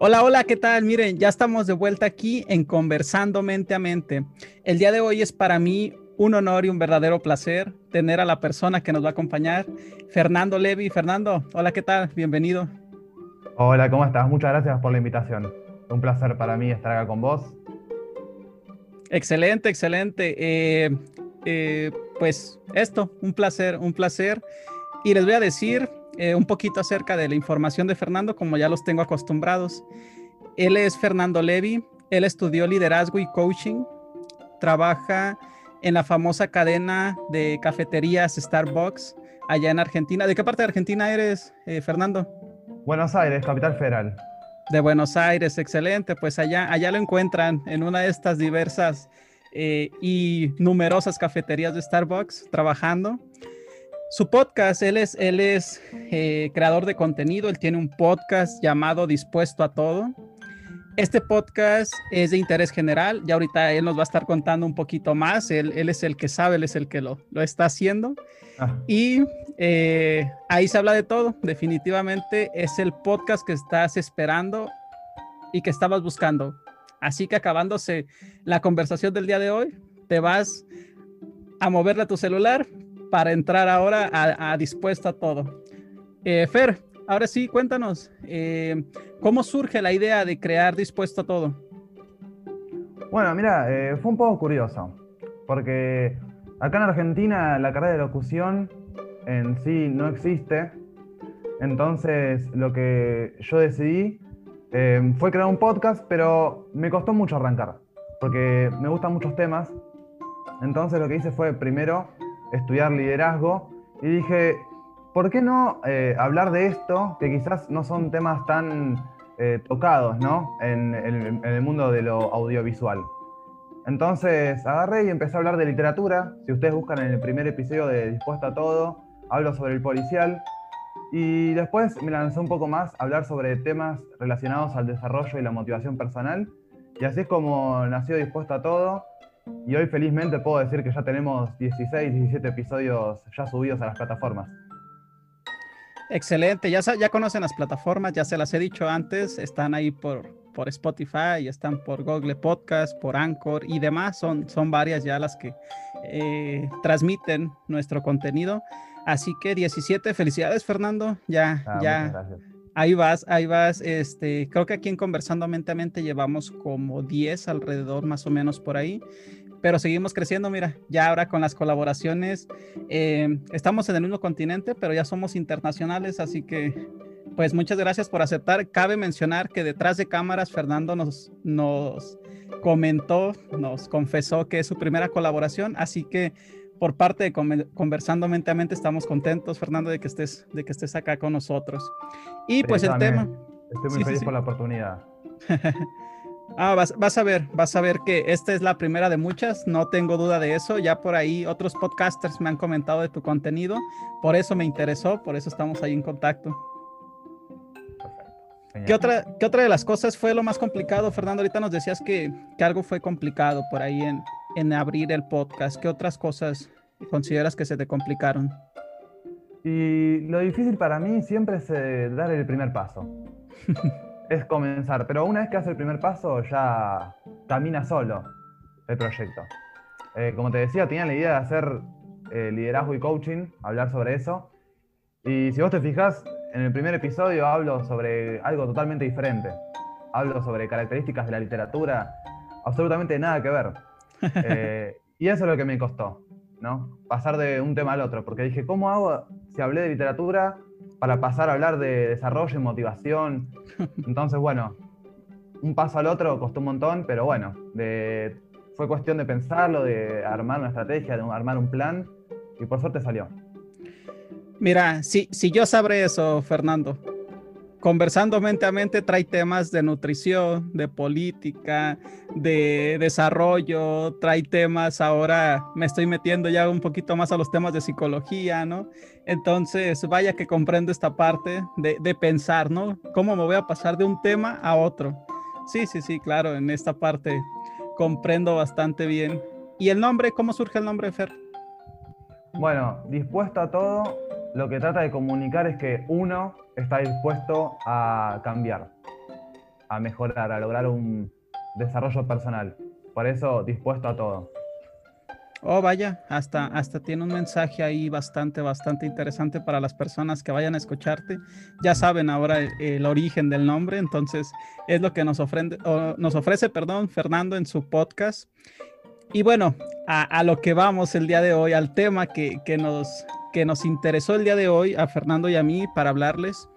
Hola, hola, ¿qué tal? Miren, ya estamos de vuelta aquí en Conversando Mente a Mente. El día de hoy es para mí un honor y un verdadero placer tener a la persona que nos va a acompañar, Fernando Levi. Fernando, hola, ¿qué tal? Bienvenido. Hola, ¿cómo estás? Muchas gracias por la invitación. Un placer para mí estar acá con vos. Excelente, excelente. Eh, eh, pues esto, un placer, un placer. Y les voy a decir eh, un poquito acerca de la información de Fernando, como ya los tengo acostumbrados. Él es Fernando Levi, él estudió liderazgo y coaching, trabaja en la famosa cadena de cafeterías Starbucks allá en Argentina. ¿De qué parte de Argentina eres, eh, Fernando? Buenos Aires, capital federal. De Buenos Aires, excelente. Pues allá, allá lo encuentran en una de estas diversas eh, y numerosas cafeterías de Starbucks trabajando. Su podcast, él es, él es eh, creador de contenido, él tiene un podcast llamado Dispuesto a Todo. Este podcast es de interés general, ya ahorita él nos va a estar contando un poquito más, él, él es el que sabe, él es el que lo, lo está haciendo. Ah. Y eh, ahí se habla de todo, definitivamente es el podcast que estás esperando y que estabas buscando. Así que acabándose la conversación del día de hoy, te vas a moverle a tu celular, para entrar ahora a, dispuesto a todo. Eh, Fer, ahora sí, cuéntanos, eh, ¿cómo surge la idea de crear dispuesto a todo? Bueno, mira, eh, fue un poco curioso, porque acá en Argentina la carrera de locución en sí no existe, entonces lo que yo decidí fue crear un podcast, pero me costó mucho arrancar, porque me gustan muchos temas, entonces lo que hice fue primero estudiar liderazgo y dije, ¿por qué no eh, hablar de esto, que quizás no son temas tan eh, tocados ¿no? En, el mundo de lo audiovisual? Entonces agarré y empecé a hablar de literatura. Si ustedes buscan en el primer episodio de Dispuesta a Todo, hablo sobre el policial. Y después me lancé un poco más a hablar sobre temas relacionados al desarrollo y la motivación personal. Y así es como nació Dispuesta a Todo. Y hoy felizmente puedo decir que ya tenemos 16, 17 episodios ya subidos a las plataformas. Excelente, ya, ya conocen las plataformas, ya se las he dicho antes, están ahí por, por Spotify, están por Google Podcast, por Anchor y demás, son, son varias ya las que eh, transmiten nuestro contenido. Así que 17, felicidades Fernando, ya, ah, ya. Ahí vas, ahí vas. Este, creo que aquí en Conversando Mente a Mente llevamos como 10 alrededor, más o menos por ahí. Pero seguimos creciendo, mira, ya ahora con las colaboraciones, eh, estamos en el mismo continente, pero ya somos internacionales, así que pues muchas gracias por aceptar. Cabe mencionar que detrás de cámaras, Fernando nos, nos comentó, nos confesó que es su primera colaboración, así que por parte de Conversando Mente a Mente estamos contentos, Fernando, de que estés, de que estés acá con nosotros. Y pues el tema... Estoy muy feliz por la oportunidad. ah, vas, vas, a ver, vas a ver que esta es la primera de muchas, no tengo duda de eso. Ya por ahí otros podcasters me han comentado de tu contenido, por eso me interesó, por eso estamos ahí en contacto. ¿Qué otra, ¿Qué otra de las cosas fue lo más complicado, Fernando? Ahorita nos decías que, que algo fue complicado por ahí en, en abrir el podcast? ¿Qué otras cosas consideras que se te complicaron? Y lo difícil para mí siempre es eh, dar el primer paso. es comenzar, pero una vez que hace el primer paso ya camina solo el proyecto. Eh, como te decía, tenía la idea de hacer eh, liderazgo y coaching, hablar sobre eso. Y si vos te fijas, en el primer episodio hablo sobre algo totalmente diferente. Hablo sobre características de la literatura, absolutamente nada que ver. Eh, y eso es lo que me costó, ¿no? Pasar de un tema al otro, porque dije, ¿cómo hago si hablé de literatura para pasar a hablar de desarrollo y motivación? Entonces, bueno, un paso al otro costó un montón, pero bueno, fue cuestión de pensarlo, de armar una estrategia, de armar un plan, y por suerte salió. Mira, si, si yo sabré eso, Fernando, conversando mente a mente trae temas de nutrición, de política, de desarrollo, trae temas, ahora me estoy metiendo ya un poquito más a los temas de psicología, ¿no? Entonces, vaya que comprendo esta parte de, de pensar, ¿no? ¿Cómo me voy a pasar de un tema a otro? Sí, sí, sí, claro, en esta parte comprendo bastante bien. ¿Y el nombre? ¿Cómo surge el nombre, Fer? Bueno, dispuesto a todo, lo que trata de comunicar es que uno está dispuesto a cambiar. a mejorar, a lograr un desarrollo personal. Por eso, dispuesto a todo. Oh, vaya, hasta, hasta tiene un mensaje ahí bastante, bastante interesante para las personas que vayan a escucharte. Ya saben ahora el, origen del nombre, entonces es lo que nos, ofrende, nos ofrece perdón, Fernando en su podcast. Y bueno, a, lo que vamos el día de hoy, al tema que, nos, que nos interesó el día de hoy, a Fernando y a mí, para hablarles.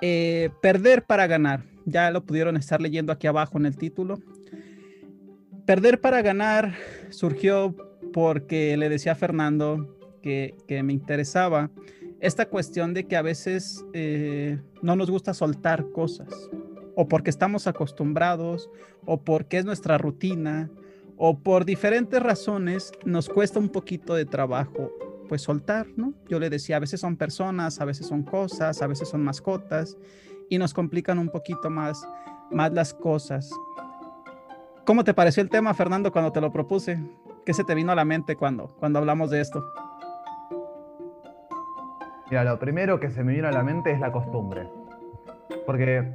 Eh, perder para ganar. Ya lo pudieron estar leyendo aquí abajo en el título. Perder para ganar surgió porque le decía a Fernando que, me interesaba esta cuestión de que a veces eh, no nos gusta soltar cosas, o porque estamos acostumbrados, o porque es nuestra rutina, o por diferentes razones nos cuesta un poquito de trabajo pues soltar, ¿no? Yo le decía, a veces son personas, a veces son cosas, a veces son mascotas y nos complican un poquito más, más las cosas. ¿Cómo te pareció el tema, Fernando, cuando te lo propuse? ¿Qué se te vino a la mente cuando, cuando hablamos de esto? Mira, lo primero que se me vino a la mente es la costumbre. Porque,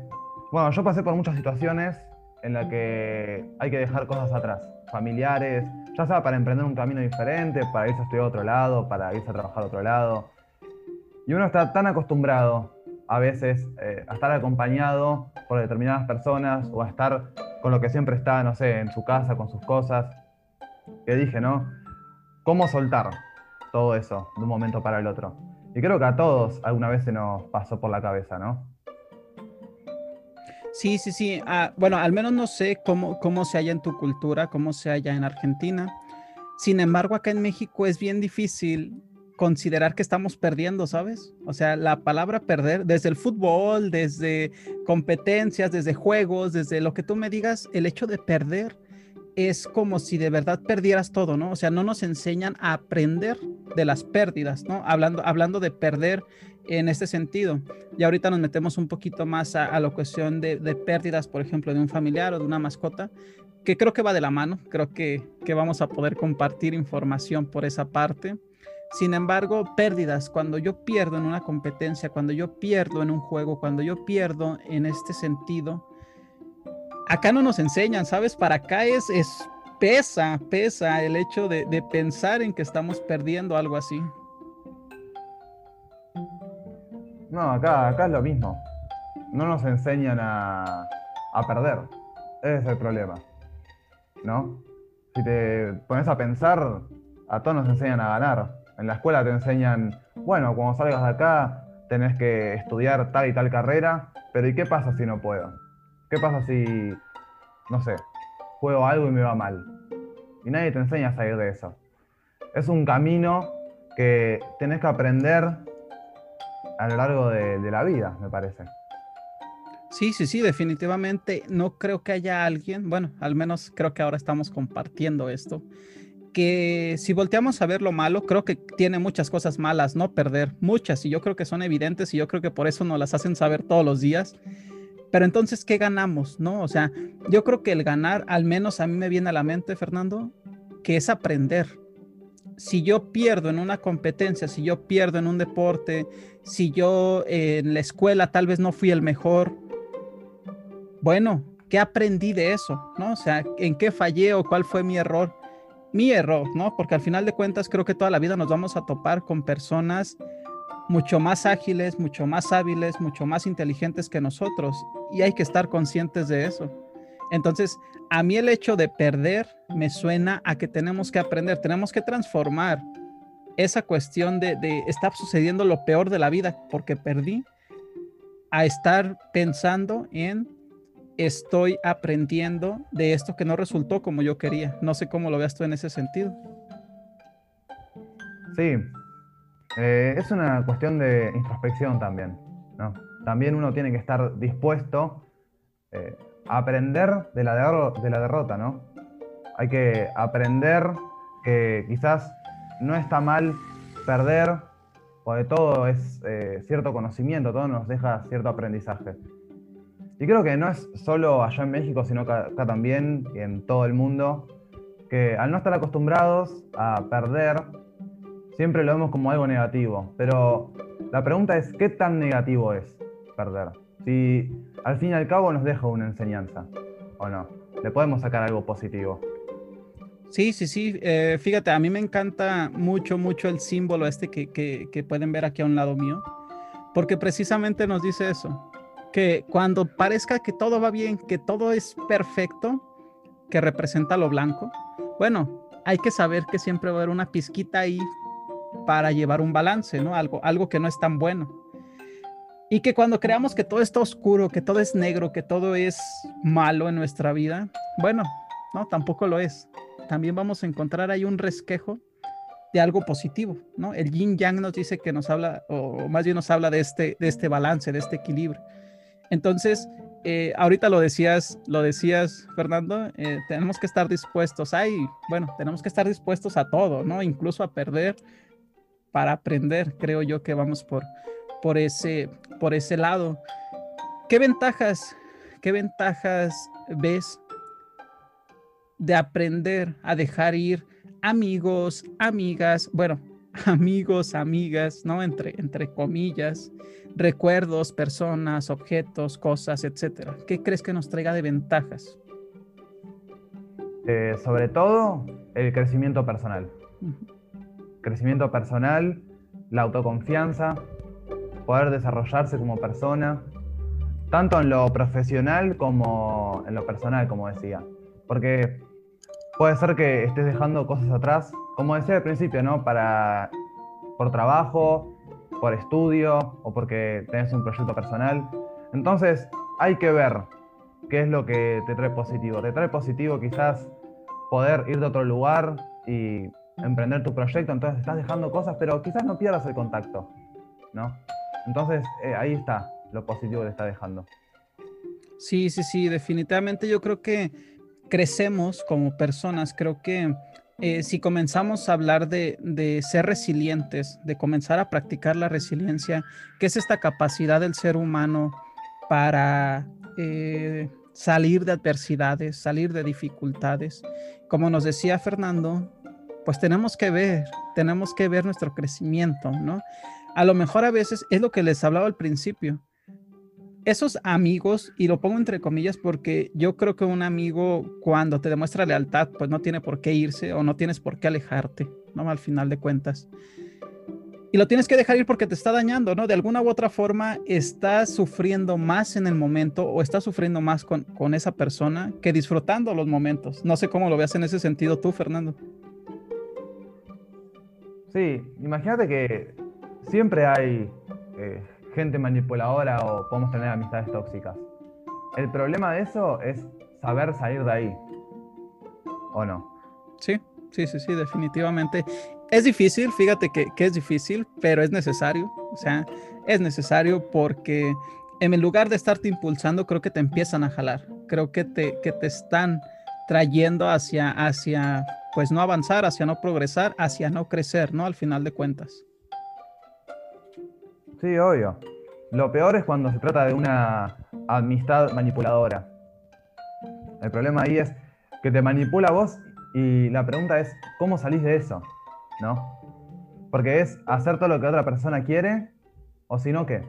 bueno, yo pasé por muchas situaciones en las que hay que dejar cosas atrás, familiares, ya sea para emprender un camino diferente, para irse a estudiar a otro lado, para irse a trabajar a otro lado. Y uno está tan acostumbrado a veces eh, a estar acompañado por determinadas personas o a estar con lo que siempre está, no sé, en su casa, con sus cosas, que dije, ¿no? ¿Cómo soltar todo eso de un momento para el otro? Y creo que a todos alguna vez se nos pasó por la cabeza, ¿no? Sí, sí, sí. Ah, bueno, al menos no sé cómo, cómo se halla en tu cultura, cómo se halla en Argentina. Sin embargo, acá en México es bien difícil considerar que estamos perdiendo, ¿sabes? O sea, la palabra perder, desde el fútbol, desde competencias, desde juegos, desde lo que tú me digas, el hecho de perder es como si de verdad perdieras todo, ¿no? O sea, no nos enseñan a aprender de las pérdidas, ¿no? Hablando, hablando de perder en este sentido. Y ahorita nos metemos un poquito más a, la cuestión de, pérdidas, por ejemplo, de un familiar o de una mascota, que creo que va de la mano, creo que, vamos a poder compartir información por esa parte. Sin embargo, pérdidas, cuando yo pierdo en una competencia, cuando yo pierdo en un juego, cuando yo pierdo en este sentido, acá no nos enseñan, ¿sabes? Para acá es pesa, pesa el hecho de, pensar en que estamos perdiendo algo así. No, acá, acá es lo mismo. No nos enseñan a, a perder. Ese es el problema. ¿No? Si te pones a pensar, a todos nos enseñan a ganar. En la escuela te enseñan, bueno, cuando salgas de acá tenés que estudiar tal y tal carrera, pero ¿y qué pasa si no puedo? ¿Qué pasa si, no sé, juego algo y me va mal? Y nadie te enseña a salir de eso. Es un camino que tenés que aprender a lo largo de, la vida, me parece. Sí, sí, sí, definitivamente. No creo que haya alguien, bueno, al menos creo que ahora estamos compartiendo esto, que si volteamos a ver lo malo, creo que tiene muchas cosas malas, no perder, muchas, y yo creo que son evidentes y yo creo que por eso nos las hacen saber todos los días. Pero entonces, ¿qué ganamos? ¿No? O sea, yo creo que el ganar, al menos a mí me viene a la mente, Fernando, que es aprender. Si yo pierdo en una competencia, si yo pierdo en un deporte, si yo eh, en la escuela tal vez no fui el mejor, bueno, ¿qué aprendí de eso? ¿No? O sea, ¿en qué fallé o cuál fue mi error? Mi error, ¿no? Porque al final de cuentas creo que toda la vida nos vamos a topar con personas mucho más ágiles, mucho más hábiles, mucho más inteligentes que nosotros y hay que estar conscientes de eso. Entonces, a mí el hecho de perder me suena a que tenemos que aprender, tenemos que transformar esa cuestión de, de estar sucediendo lo peor de la vida porque perdí a estar pensando en estoy aprendiendo de esto que no resultó como yo quería. No sé cómo lo veas tú en ese sentido. Sí, eh, es una cuestión de introspección también, ¿no? También uno tiene que estar dispuesto eh, aprender de la, de la derrota, ¿no? Hay que aprender que quizás no está mal perder, porque todo es eh, cierto conocimiento, todo nos deja cierto aprendizaje. Y creo que no es solo allá en México, sino acá también y en todo el mundo, que al no estar acostumbrados a perder, siempre lo vemos como algo negativo, pero la pregunta es, ¿qué tan negativo es perder? Si al fin y al cabo nos deja una enseñanza, ¿o no? Le podemos sacar algo positivo. Sí, sí, sí. Eh, fíjate, a mí me encanta mucho, mucho el símbolo este que, que, pueden ver aquí a un lado mío, porque precisamente nos dice eso, que cuando parezca que todo va bien, que todo es perfecto, que representa lo blanco, bueno, hay que saber que siempre va a haber una pizquita ahí para llevar un balance, ¿no? Algo, algo que no es tan bueno. Y que cuando creamos que todo está oscuro, que todo es negro, que todo es malo en nuestra vida, bueno, no, tampoco lo es también vamos a encontrar ahí un resquejo de algo positivo, ¿no? El yin yang nos dice que nos habla, o más bien nos habla de este, de este balance, de este equilibrio. Entonces, eh, ahorita lo decías, lo decías, Fernando, eh, tenemos que estar dispuestos, ay, bueno, tenemos que estar dispuestos a todo, ¿no? Incluso a perder para aprender, creo yo que vamos por, por, ese, por ese lado. ¿Qué ventajas, qué ventajas ves de aprender a dejar ir amigos, amigas, bueno, amigos, amigas, ¿no? Entre, entre comillas, recuerdos, personas, objetos, cosas, etcétera. ¿Qué crees que nos traiga de ventajas? Eh, sobre todo, el crecimiento personal. Crecimiento personal, la autoconfianza, poder desarrollarse como persona, tanto en lo profesional como en lo personal, como decía. Porque puede ser que estés dejando cosas atrás, como decía al principio, ¿no? Para, por trabajo, por estudio o porque tenés un proyecto personal. Entonces, hay que ver qué es lo que te trae positivo. Te trae positivo quizás poder ir de otro lugar y emprender tu proyecto, entonces estás dejando cosas, pero quizás no pierdas el contacto, ¿no? Entonces, eh, ahí está lo positivo que está dejando. Sí, sí, sí, definitivamente yo creo que crecemos como personas, creo que eh, si comenzamos a hablar de, ser resilientes, de comenzar a practicar la resiliencia, que es esta capacidad del ser humano para eh, salir de adversidades, salir de dificultades, como nos decía Fernando, pues tenemos que ver, tenemos que ver nuestro crecimiento, ¿no? A lo mejor a veces es lo que les hablaba al principio, esos amigos, y lo pongo entre comillas porque yo creo que un amigo cuando te demuestra lealtad, pues no tiene por qué irse o no tienes por qué alejarte, ¿no? Al final de cuentas. Y lo tienes que dejar ir porque te está dañando, ¿no? De alguna u otra forma estás sufriendo más en el momento o estás sufriendo más con, con esa persona que disfrutando los momentos. No sé cómo lo veas en ese sentido tú, Fernando. Sí, imagínate que siempre hay eh, gente manipuladora o podemos tener amistades tóxicas. El problema de eso es saber salir de ahí. ¿O no? Sí, sí, sí, sí, definitivamente. Es difícil, fíjate que, que es difícil, pero es necesario. O sea, es necesario porque en lugar de estarte impulsando, creo que te empiezan a jalar. Creo que te, que te están trayendo hacia, hacia, pues no avanzar, hacia no progresar, hacia no crecer, ¿no? Al final de cuentas. Sí, obvio. Lo peor es cuando se trata de una amistad manipuladora. El problema ahí es que te manipula vos y la pregunta es, ¿cómo salís de eso? ¿No? Porque es hacer todo lo que otra persona quiere o si no, ¿qué?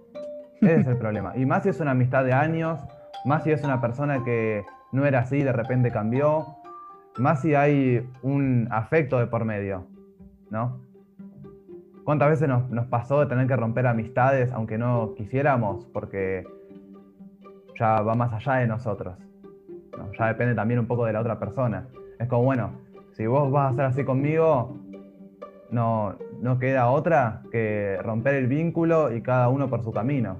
Ese es el problema. Y más si es una amistad de años, más si es una persona que no era así, de repente cambió, más si hay un afecto de por medio, ¿no? ¿Cuántas veces nos, pasó de tener que romper amistades aunque no quisiéramos? Porque ya va más allá de nosotros. Ya depende también un poco de la otra persona. Es como, bueno, si vos vas a ser así conmigo, no, no queda otra que romper el vínculo y cada uno por su camino.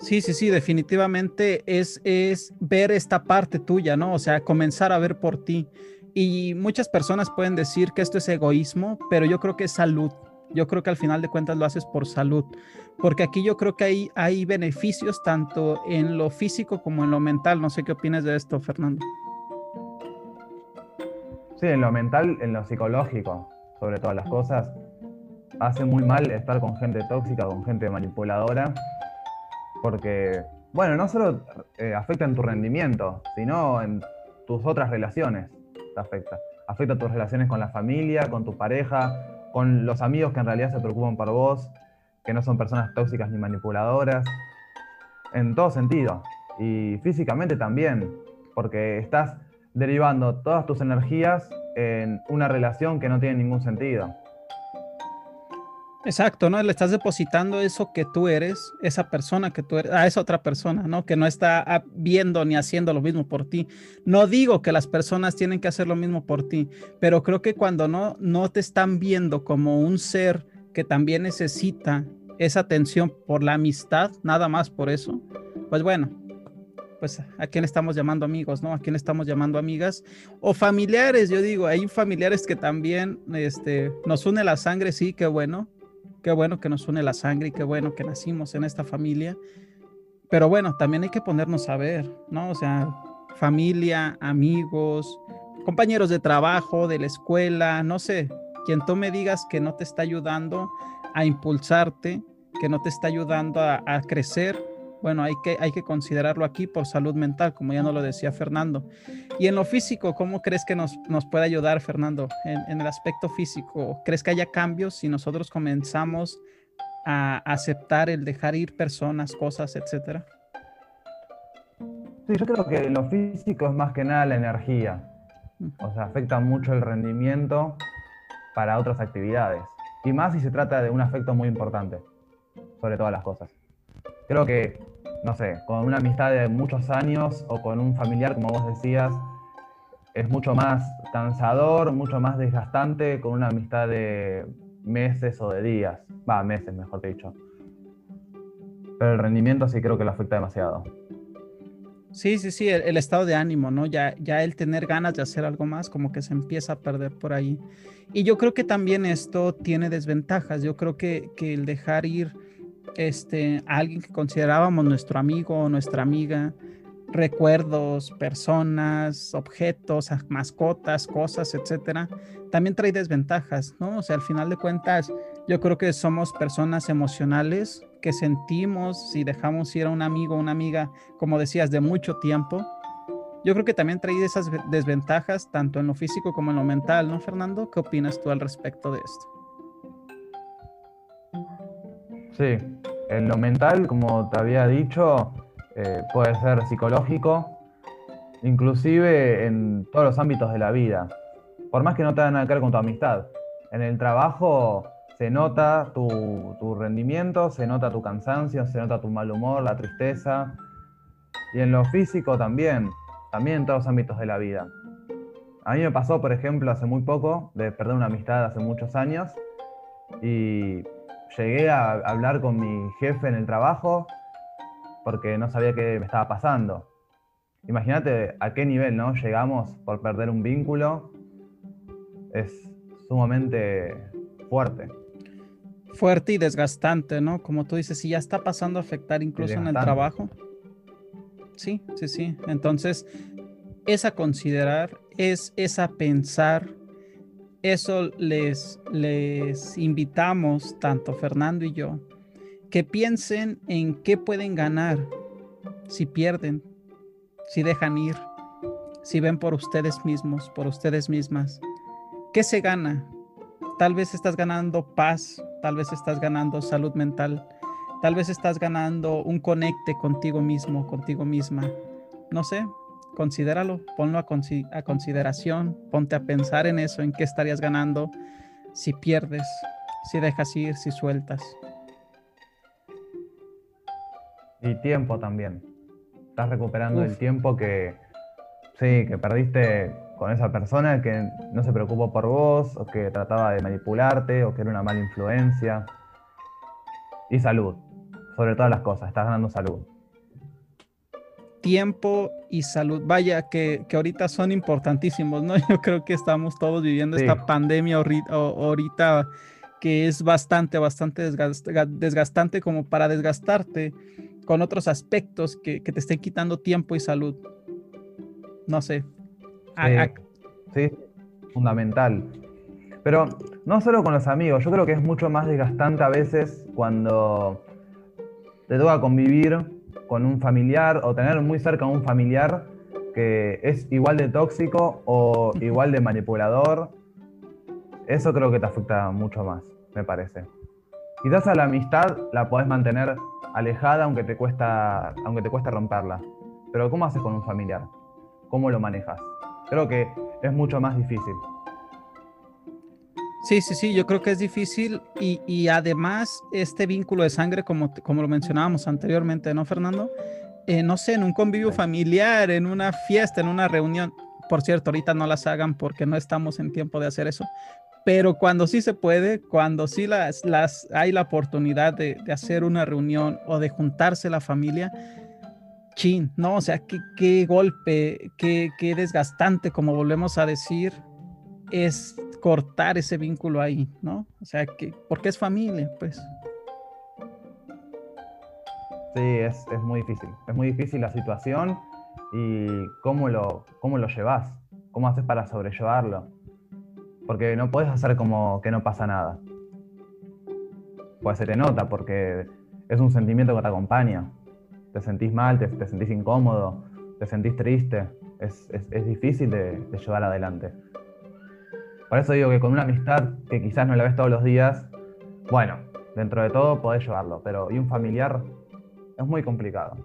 Sí, sí, sí, definitivamente es, es ver esta parte tuya, ¿no? O sea, comenzar a ver por ti. Y muchas personas pueden decir que esto es egoísmo, pero yo creo que es salud. Yo creo que al final de cuentas lo haces por salud, porque aquí yo creo que hay, hay beneficios tanto en lo físico como en lo mental. No sé qué opinas de esto, Fernando. Sí, en lo mental, en lo psicológico, sobre todas las cosas. Hace muy mal estar con gente tóxica, con gente manipuladora, porque, bueno, no solo eh, afecta en tu rendimiento, sino en tus otras relaciones afecta. Afecta tus relaciones con la familia, con tu pareja, con los amigos que en realidad se preocupan por vos. que no son personas tóxicas ni manipuladoras, en todo sentido. Y físicamente también, porque estás derivando todas tus energías en una relación que no tiene ningún sentido. Exacto, ¿no? Le estás depositando eso que tú eres, esa persona que tú eres, a esa otra persona, ¿no? Que no está viendo ni haciendo lo mismo por ti. No digo que las personas tienen que hacer lo mismo por ti, pero creo que cuando no, no te están viendo como un ser que también necesita esa atención por la amistad, nada más por eso, pues bueno, pues a quién estamos llamando amigos, ¿no? A quién estamos llamando amigas o familiares, yo digo, hay familiares que también este, nos une la sangre, sí, qué bueno, Qué bueno que nos une la sangre y qué bueno que nacimos en esta familia. Pero bueno, también hay que ponernos a ver, ¿no? O sea, familia, amigos, compañeros de trabajo, de la escuela, no sé, quien tú me digas que no te está ayudando a impulsarte, que no te está ayudando a, a crecer, bueno, hay que, hay que considerarlo aquí por salud mental, como ya nos lo decía Fernando. Y en lo físico, ¿cómo crees que nos, nos puede ayudar, Fernando? En, el aspecto físico, ¿crees que haya cambios si nosotros comenzamos a aceptar el dejar ir personas, cosas, etcétera? Sí, yo creo que lo físico es más que nada la energía. O sea, afecta mucho el rendimiento para otras actividades. Y más si se trata de un afecto muy importante, sobre todas las cosas creo que, no sé, con una amistad de muchos años o con un familiar, como vos decías, es mucho más cansador, mucho más desgastante con una amistad de meses o de días. Va, meses, mejor dicho. Pero el rendimiento sí creo que lo afecta demasiado. Sí, sí, sí, el, estado de ánimo, ¿no? Ya, ya el tener ganas de hacer algo más, como que se empieza a perder por ahí. Y yo creo que también esto tiene desventajas. Yo creo que, que el dejar ir este, alguien que considerábamos nuestro amigo o nuestra amiga, recuerdos, personas, objetos, mascotas, cosas, etcétera, también trae desventajas, ¿no? O sea, al final de cuentas, yo creo que somos personas emocionales que sentimos si dejamos ir a un amigo o una amiga, como decías, de mucho tiempo. Yo creo que también trae esas desventajas tanto en lo físico como en lo mental, ¿no, Fernando? ¿Qué opinas tú al respecto de esto? Sí, en lo mental, como te había dicho, eh, puede ser psicológico, inclusive en todos los ámbitos de la vida, por más que no tenga nada que ver con tu amistad. En el trabajo se nota tu, tu rendimiento, se nota tu cansancio, se nota tu mal humor, la tristeza, y en lo físico también, también en todos los ámbitos de la vida. A mí me pasó, por ejemplo, hace muy poco, de perder una amistad hace muchos años, y llegué a hablar con mi jefe en el trabajo porque no sabía qué me estaba pasando. Imagínate a qué nivel, ¿no? Llegamos por perder un vínculo. Es sumamente fuerte. Fuerte y desgastante, ¿no? Como tú dices, si ya está pasando a afectar incluso en el trabajo. Sí, sí, sí. Entonces, es a considerar, es, es a pensar, eso les, les invitamos, tanto Fernando y yo, que piensen en qué pueden ganar si pierden, si dejan ir, si ven por ustedes mismos, por ustedes mismas. ¿Qué se gana? Tal vez estás ganando paz, tal vez estás ganando salud mental, tal vez estás ganando un conecte contigo mismo, contigo misma. No sé, considéralo, ponlo a, consideración, ponte a pensar en eso, en qué estarías ganando si pierdes, si dejas ir, si sueltas. Y tiempo también. Estás recuperando el tiempo que, sí, que perdiste con esa persona que no se preocupó por vos, o que trataba de manipularte, o que era una mala influencia. Y salud, sobre todas las cosas, estás ganando salud tiempo y salud. Vaya, que, ahorita son importantísimos, ¿no? Yo creo que estamos todos viviendo esta pandemia ahorita, que es bastante, bastante desgastante como para desgastarte con otros aspectos que, te estén quitando tiempo y salud. No sé. Sí, fundamental. Pero no solo con los amigos, yo creo que es mucho más desgastante a veces cuando te toca convivir con un familiar o tener muy cerca a un familiar que es igual de tóxico o igual de manipulador, eso creo que te afecta mucho más, me parece. Quizás a la amistad la podés mantener alejada aunque te cuesta, aunque te cuesta romperla. Pero ¿cómo haces con un familiar? ¿Cómo lo manejas? Creo que es mucho más difícil. Sí, sí, sí, yo creo que es difícil y, además este vínculo de sangre, como, como lo mencionábamos anteriormente, ¿no, Fernando? Eh, no sé, en un convivio familiar, en una fiesta, en una reunión. Por cierto, ahorita no las hagan porque no estamos en tiempo de hacer eso. Pero cuando sí se puede, cuando sí las, las hay la oportunidad de, de hacer una reunión o de juntarse la familia, chin, ¿no? O sea, qué, qué golpe, qué, qué desgastante, como volvemos a decir, es cortar ese vínculo ahí, ¿no? O sea, que, porque es familia, pues. Sí, es, muy difícil. Es muy difícil la situación y cómo lo, cómo lo llevas, cómo haces para sobrellevarlo. Porque no puedes hacer como que no pasa nada. Pues se te nota porque es un sentimiento que te acompaña. Te sentís mal, te, sentís incómodo, te sentís triste. Es, difícil de, de llevar adelante. Por eso digo que con una amistad que quizás no la ves todos los días, bueno, dentro de todo podés llevarlo, pero y un familiar es muy complicado.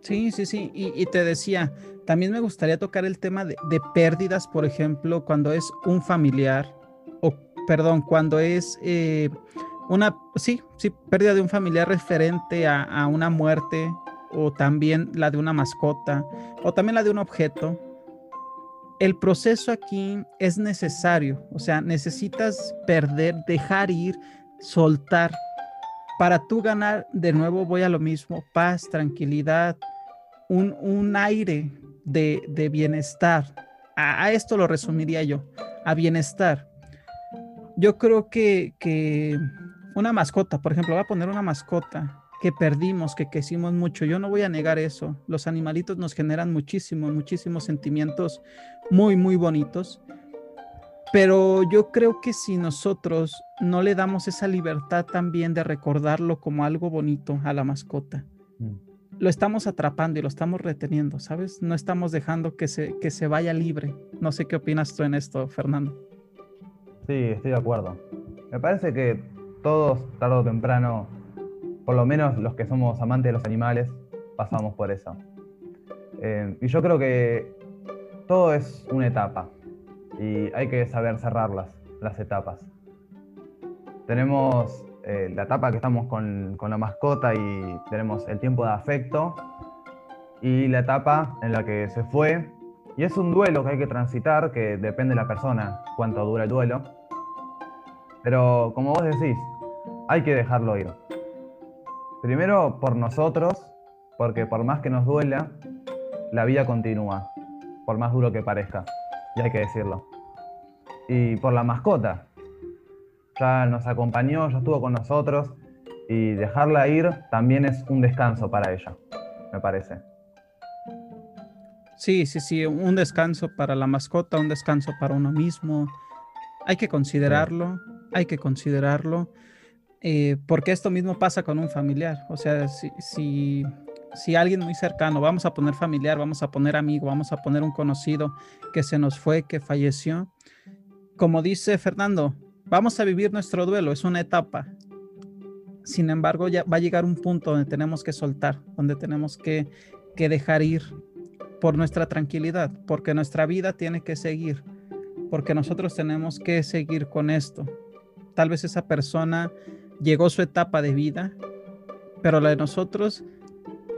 Sí, sí, sí. Y, te decía, también me gustaría tocar el tema de, pérdidas, por ejemplo, cuando es un familiar, o perdón, cuando es eh, una, sí, sí, pérdida de un familiar referente a, a una muerte, o también la de una mascota, o también la de un objeto. El proceso aquí es necesario, o sea, necesitas perder, dejar ir, soltar, para tú ganar, de nuevo voy a lo mismo, paz, tranquilidad, un, aire de, bienestar. A, esto lo resumiría yo, a bienestar. Yo creo que, que una mascota, por ejemplo, voy a poner una mascota que perdimos, que quisimos mucho. Yo no voy a negar eso. Los animalitos nos generan muchísimos, muchísimos sentimientos muy, muy bonitos. Pero yo creo que si nosotros no le damos esa libertad también de recordarlo como algo bonito a la mascota, mm. lo estamos atrapando y lo estamos reteniendo, ¿sabes? No estamos dejando que se, que se vaya libre. No sé qué opinas tú en esto, Fernando. Sí, estoy de acuerdo. Me parece que todos, tarde o temprano, por lo menos los que somos amantes de los animales, pasamos por eso. Eh, y yo creo que todo es una etapa y hay que saber cerrarlas, las etapas. Tenemos eh, la etapa que estamos con, con, la mascota y tenemos el tiempo de afecto y la etapa en la que se fue. Y es un duelo que hay que transitar, que depende de la persona cuánto dura el duelo. Pero como vos decís, hay que dejarlo ir. Primero por nosotros, porque por más que nos duela, la vida continúa, por más duro que parezca y hay que decirlo. Y por la mascota. Ya nos acompañó, ya estuvo con nosotros y dejarla ir también es un descanso para ella, me parece. Sí, sí, sí, un descanso para la mascota, un descanso para uno mismo. Hay que considerarlo, hay que considerarlo, eh, porque esto mismo pasa con un familiar. O sea, si, si si alguien muy cercano, vamos a poner familiar, vamos a poner amigo, vamos a poner un conocido que se nos fue, que falleció, como dice Fernando, vamos a vivir nuestro duelo, es una etapa. Sin embargo, ya va a llegar un punto donde tenemos que soltar, donde tenemos que, que dejar ir por nuestra tranquilidad, porque nuestra vida tiene que seguir, porque nosotros tenemos que seguir con esto. Tal vez esa persona llegó su etapa de vida, pero la de nosotros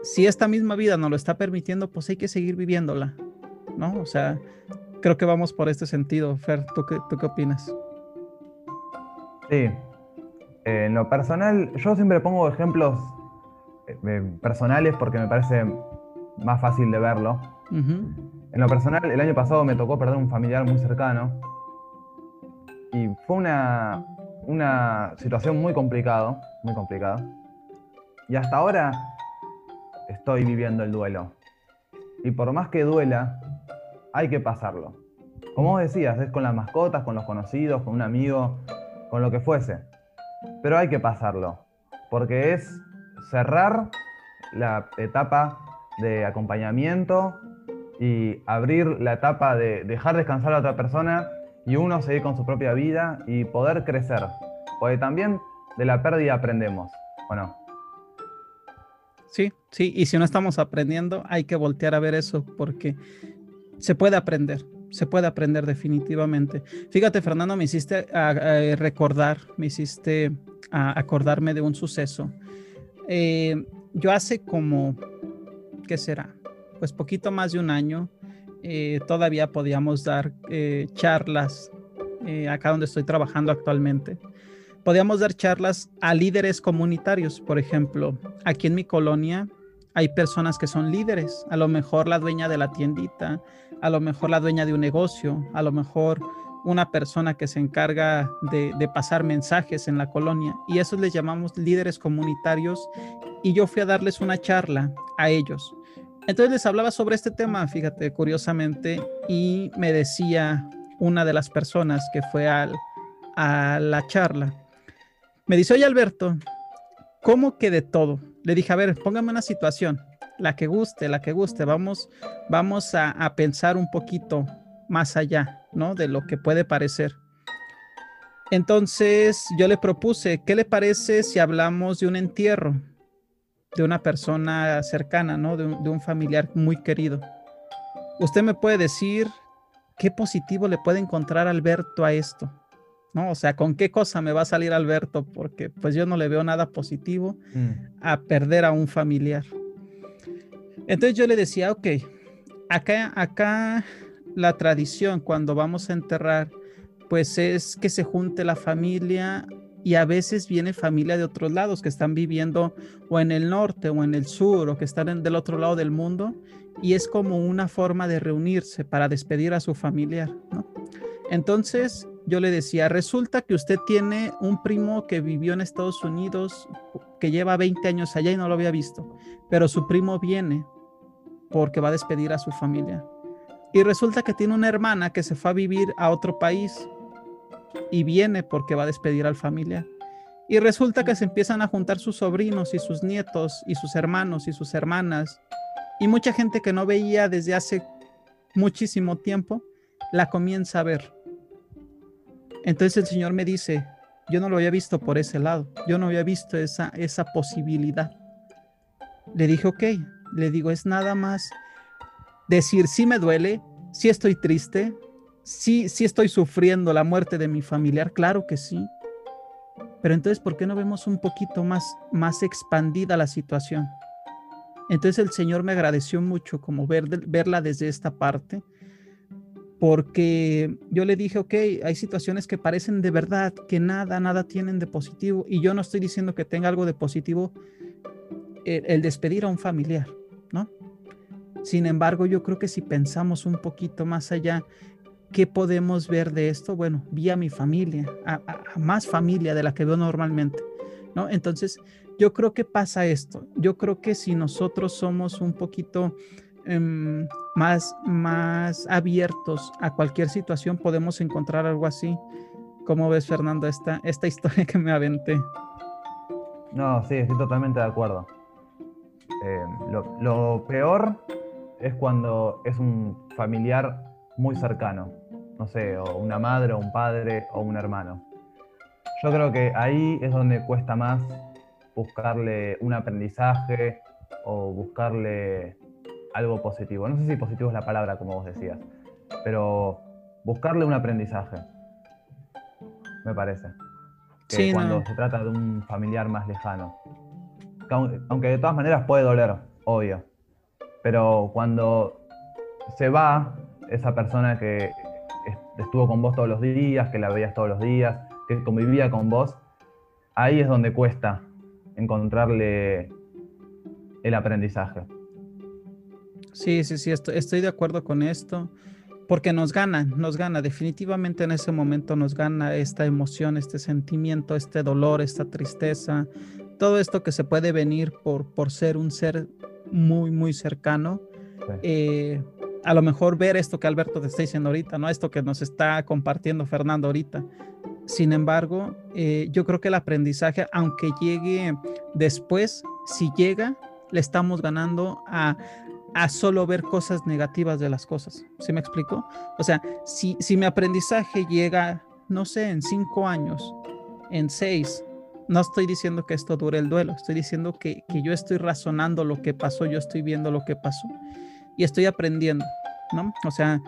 si esta misma vida nos lo está permitiendo, pues hay que seguir viviéndola, ¿no? O sea, creo que vamos por este sentido. Fer, ¿tú qué, tú qué opinas? Sí. Eh, en lo personal, yo siempre pongo ejemplos eh, personales porque me parece más fácil de verlo. En lo personal, el año pasado me tocó perder un familiar muy cercano y fue una, una situación muy complicada, muy complicada. Y hasta ahora estoy viviendo el duelo. Y por más que duela, hay que pasarlo. Como vos decías, es con las mascotas, con los conocidos, con un amigo, con lo que fuese. Pero hay que pasarlo, porque es cerrar la etapa de acompañamiento y abrir la etapa de dejar descansar a otra persona y uno seguir con su propia vida y poder crecer. Porque también de la pérdida aprendemos, ¿o no? Sí, sí, y si no estamos aprendiendo, hay que voltear a ver eso porque se puede aprender, se puede aprender definitivamente. Fíjate, Fernando, me hiciste recordar, me hiciste acordarme de un suceso. Eh, yo hace como, ¿qué será? Pues poquito más de un año, eh, todavía podíamos dar eh, charlas acá donde estoy trabajando actualmente podíamos dar charlas a líderes comunitarios. Por ejemplo, aquí en mi colonia hay personas que son líderes, a lo mejor la dueña de la tiendita, a lo mejor la dueña de un negocio, a lo mejor una persona que se encarga de, pasar mensajes en la colonia y eso les llamamos líderes comunitarios y yo fui a darles una charla a ellos. Entonces les hablaba sobre este tema, fíjate, curiosamente, y me decía una de las personas que fue a la charla, me dice, oye Alberto, ¿cómo que de todo? Le dije, a ver, póngame una situación, la que guste, la que guste, vamos, vamos a, a pensar un poquito más allá, ¿no? De lo que puede parecer. Entonces yo le propuse, ¿qué le parece si hablamos de un entierro de una persona cercana, ¿no? De un, de un, familiar muy querido. Usted me puede decir qué positivo le puede encontrar Alberto a esto. ¿no? O sea, ¿con qué cosa me va a salir Alberto? Porque pues yo no le veo nada positivo mm. a perder a un familiar. Entonces yo le decía, ok, acá, acá la tradición cuando vamos a enterrar, pues es que se junte la familia y a veces viene familia de otros lados que están viviendo o en el norte o en el sur o que están del otro lado del mundo y es como una forma de reunirse para despedir a su familiar, ¿no? Entonces, yo le decía, resulta que usted tiene un primo que vivió en Estados Unidos, que lleva 20 años allá y no lo había visto, pero su primo viene porque va a despedir a su familia. Y resulta que tiene una hermana que se fue a vivir a otro país y viene porque va a despedir a la familia. Y resulta que se empiezan a juntar sus sobrinos y sus nietos y sus hermanos y sus hermanas y mucha gente que no veía desde hace muchísimo tiempo la comienza a ver entonces el Señor me dice, yo no lo había visto por ese lado, yo no había visto esa, esa posibilidad. Le dije, ok, le digo, es nada más decir, sí me duele, sí estoy triste, sí, sí estoy sufriendo la muerte de mi familiar, claro que sí. Pero entonces, ¿por qué no vemos un poquito más, más expandida la situación? Entonces el Señor me agradeció mucho como ver, verla desde esta parte porque yo le dije, ok, hay situaciones que parecen de verdad, que nada, nada tienen de positivo, y yo no estoy diciendo que tenga algo de positivo el, despedir a un familiar, ¿no? Sin embargo, yo creo que si pensamos un poquito más allá, ¿qué podemos ver de esto? Bueno, vi a mi familia, a, más familia de la que veo normalmente, ¿no? Entonces, yo creo que pasa esto. Yo creo que si nosotros somos un poquito Em, más, más abiertos a cualquier situación, podemos encontrar algo así. ¿Cómo ves, Fernando, esta, esta historia que me aventé? No, sí, estoy totalmente de acuerdo. Em, lo, peor es cuando es un familiar muy cercano, no sé, o una madre, o un padre, o un hermano. Yo creo que ahí es donde cuesta más buscarle un aprendizaje o buscarle algo positivo. No sé si positivo es la palabra, como vos decías, pero buscarle un aprendizaje, me parece. Que cuando se trata de un familiar más lejano. Aunque de todas maneras puede doler, obvio. Pero cuando se va esa persona que estuvo con vos todos los días, que la veías todos los días, que convivía con vos, ahí es donde cuesta encontrarle el aprendizaje. Sí, sí, sí, estoy, de acuerdo con esto, porque nos gana, nos gana, definitivamente en ese momento nos gana esta emoción, este sentimiento, este dolor, esta tristeza, todo esto que se puede venir por, por ser un ser muy, muy cercano. Eh, a lo mejor ver esto que Alberto te está diciendo ahorita, ¿no? Esto que nos está compartiendo Fernando ahorita. Sin embargo, eh, yo creo que el aprendizaje, aunque llegue después, si llega, le estamos ganando a, a solo ver cosas negativas de las cosas. ¿Sí me explico? O sea, si, si mi aprendizaje llega, no sé, en cinco años, en seis, no estoy diciendo que esto dure el duelo, estoy diciendo que, que yo estoy razonando lo que pasó, yo estoy viendo lo que pasó y estoy aprendiendo, ¿no? O sea,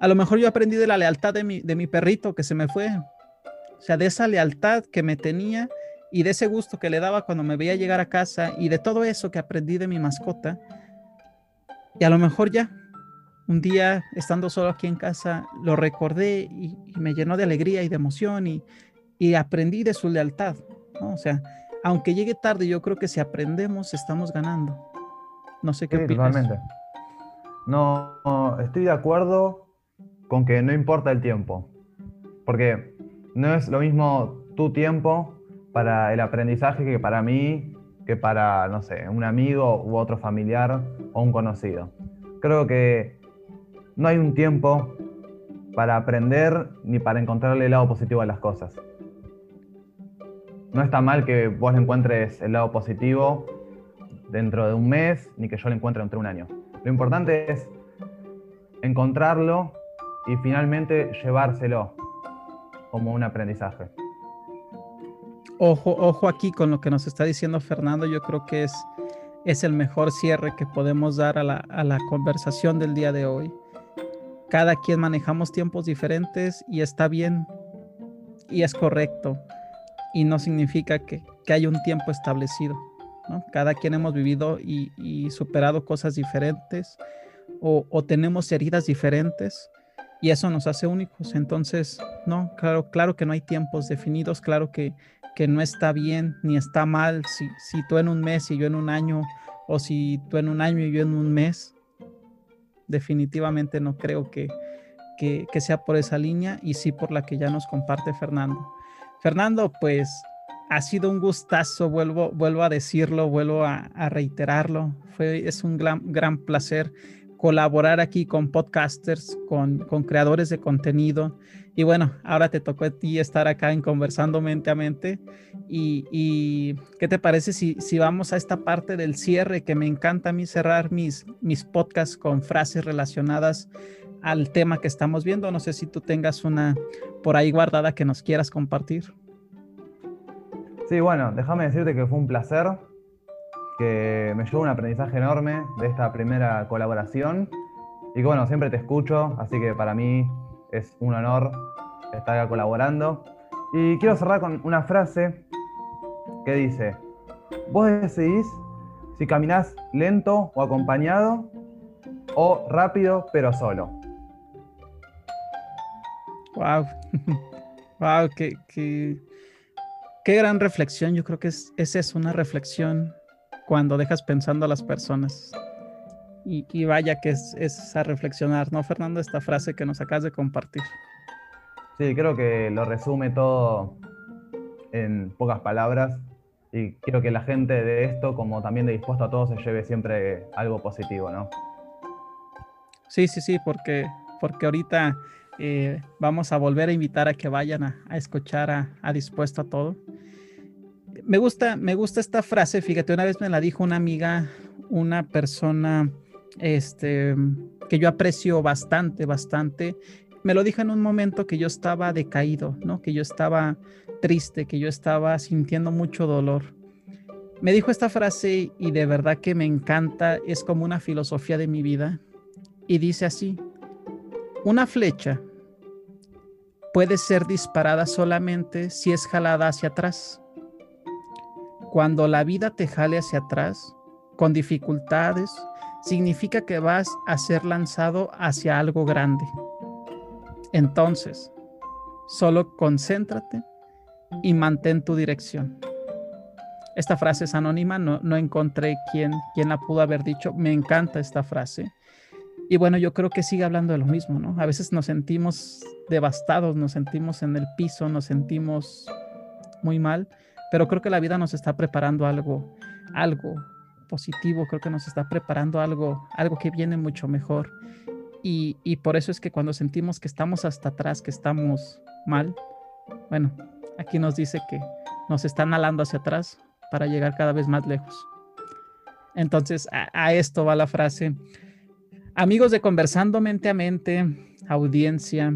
a lo mejor yo aprendí de la lealtad de mi, de mi perrito que se me fue, o sea, de esa lealtad que me tenía y de ese gusto que le daba cuando me veía llegar a casa y de todo eso que aprendí de mi mascota. Y a lo mejor ya, un día estando solo aquí en casa, lo recordé y, me llenó de alegría y de emoción y, y aprendí de su lealtad. ¿no? O sea, aunque llegue tarde, yo creo que si aprendemos, estamos ganando. No sé qué sí, No, estoy de acuerdo con que no importa el tiempo. Porque no es lo mismo tu tiempo para el aprendizaje que para mí, que para, no sé, un amigo u otro familiar o un conocido. Creo que no hay un tiempo para aprender ni para encontrarle el lado positivo a las cosas. No está mal que vos le encuentres el lado positivo dentro de un mes, ni que yo lo encuentre dentro de un año. Lo importante es encontrarlo y finalmente llevárselo como un aprendizaje. Ojo, ojo aquí con lo que nos está diciendo Fernando, yo creo que es, es el mejor cierre que podemos dar a la, conversación del día de hoy. Cada quien manejamos tiempos diferentes y está bien y es correcto y no significa que, que haya un tiempo establecido. Cada quien hemos vivido y, superado cosas diferentes o, o, tenemos heridas diferentes y eso nos hace únicos. Entonces, no, claro, claro que no hay tiempos definidos, claro que que no está bien ni está mal si, si tú en un mes y yo en un año, o si tú en un año y yo en un mes. Definitivamente no creo que, que, sea por esa línea y sí por la que ya nos comparte Fernando. Fernando, pues ha sido un gustazo, vuelvo, vuelvo a decirlo, vuelvo a, reiterarlo. Fue, es un gran, gran placer colaborar aquí con podcasters, con, con creadores de contenido. Y bueno, ahora te tocó a ti estar acá en Conversando Mente a Mente. Y, y, ¿qué te parece si, si vamos a esta parte del cierre que me encanta a mí cerrar mis, mis podcasts con frases relacionadas al tema que estamos viendo? No sé si tú tengas una por ahí guardada que nos quieras compartir. Sí, bueno, déjame decirte que fue un placer que me llevó un aprendizaje enorme de esta primera colaboración. Y que bueno, siempre te escucho, así que para mí es un honor estar colaborando. Y quiero cerrar con una frase que dice, vos decidís si caminás lento o acompañado o rápido pero solo. Wow, wow, qué, qué gran reflexión. Yo creo que es, esa es una reflexión cuando dejas pensando a las personas. Y, vaya que es, es, a reflexionar, ¿no, Fernando? Esta frase que nos acabas de compartir. Sí, creo que lo resume todo en pocas palabras. Y quiero que la gente de esto, como también de dispuesto a todo, se lleve siempre algo positivo, ¿no? Sí, sí, sí, porque, porque ahorita eh, vamos a volver a invitar a que vayan a, a escuchar a, a dispuesto a todo me gusta, me gusta esta frase, fíjate, una vez me la dijo una amiga, una persona este, que yo aprecio bastante, bastante. Me lo dijo en un momento que yo estaba decaído, ¿no? Que yo estaba triste, que yo estaba sintiendo mucho dolor. Me dijo esta frase y de verdad que me encanta, es como una filosofía de mi vida. Y dice así, una flecha puede ser disparada solamente si es jalada hacia atrás cuando la vida te jale hacia atrás, con dificultades, significa que vas a ser lanzado hacia algo grande. Entonces, solo concéntrate y mantén tu dirección. Esta frase es anónima, no, encontré quién, quién la pudo haber dicho. Me encanta esta frase. Y bueno, yo creo que sigue hablando de lo mismo, ¿no? A veces nos sentimos devastados, nos sentimos en el piso, nos sentimos muy mal, pero creo que la vida nos está preparando algo, algo positivo, creo que nos está preparando algo, algo que viene mucho mejor. Y, y por eso es que cuando sentimos que estamos hasta atrás, que estamos mal, bueno, aquí nos dice que nos están alando hacia atrás para llegar cada vez más lejos. Entonces, a, esto va la frase. Amigos de Conversando Mente a Mente, audiencia,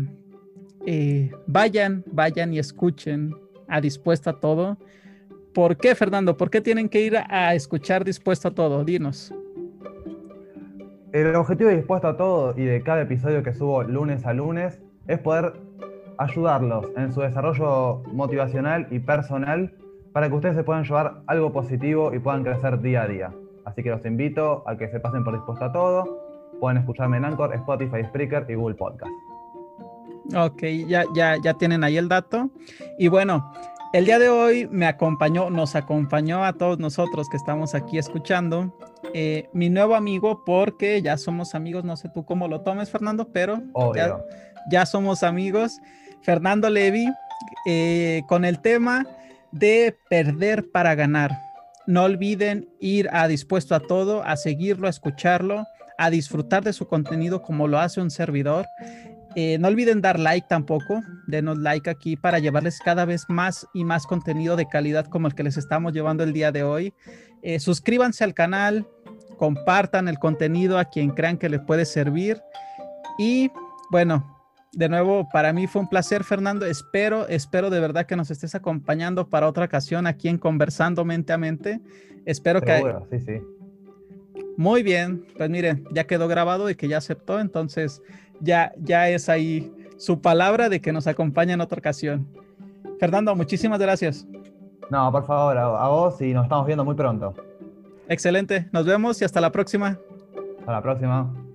eh, vayan, vayan y escuchen a Dispuesta Todo ¿Por qué, Fernando? ¿Por qué tienen que ir a escuchar Dispuesto a Todo? Dinos. El objetivo de Dispuesto a Todo y de cada episodio que subo lunes a lunes es poder ayudarlos en su desarrollo motivacional y personal para que ustedes se puedan llevar algo positivo y puedan crecer día a día. Así que los invito a que se pasen por Dispuesto a Todo. Pueden escucharme en Anchor, Spotify, Spreaker y Google Podcast. Ok, ya, ya, ya tienen ahí el dato. Y bueno, el día de hoy me acompañó, nos acompañó a todos nosotros que estamos aquí escuchando, eh, mi nuevo amigo, porque ya somos amigos, no sé tú cómo lo tomes, Fernando, pero ya, ya, somos amigos. Fernando Levi, eh, con el tema de perder para ganar. No olviden ir a dispuesto a todo, a seguirlo, a escucharlo, a disfrutar de su contenido como lo hace un servidor. Eh, no olviden dar like tampoco, denos like aquí para llevarles cada vez más y más contenido de calidad como el que les estamos llevando el día de hoy. Eh, suscríbanse al canal, compartan el contenido a quien crean que les puede servir. Y bueno, de nuevo, para mí fue un placer, Fernando. Espero, espero de verdad que nos estés acompañando para otra ocasión aquí en Conversando Mente a Mente. Espero que... Sí, sí. Muy bien, pues mire, ya quedó grabado y que ya aceptó, entonces ya, ya es ahí su palabra de que nos acompaña en otra ocasión. Fernando, muchísimas gracias. No, por favor, a vos y nos estamos viendo muy pronto. Excelente, nos vemos y hasta la próxima. Hasta la próxima.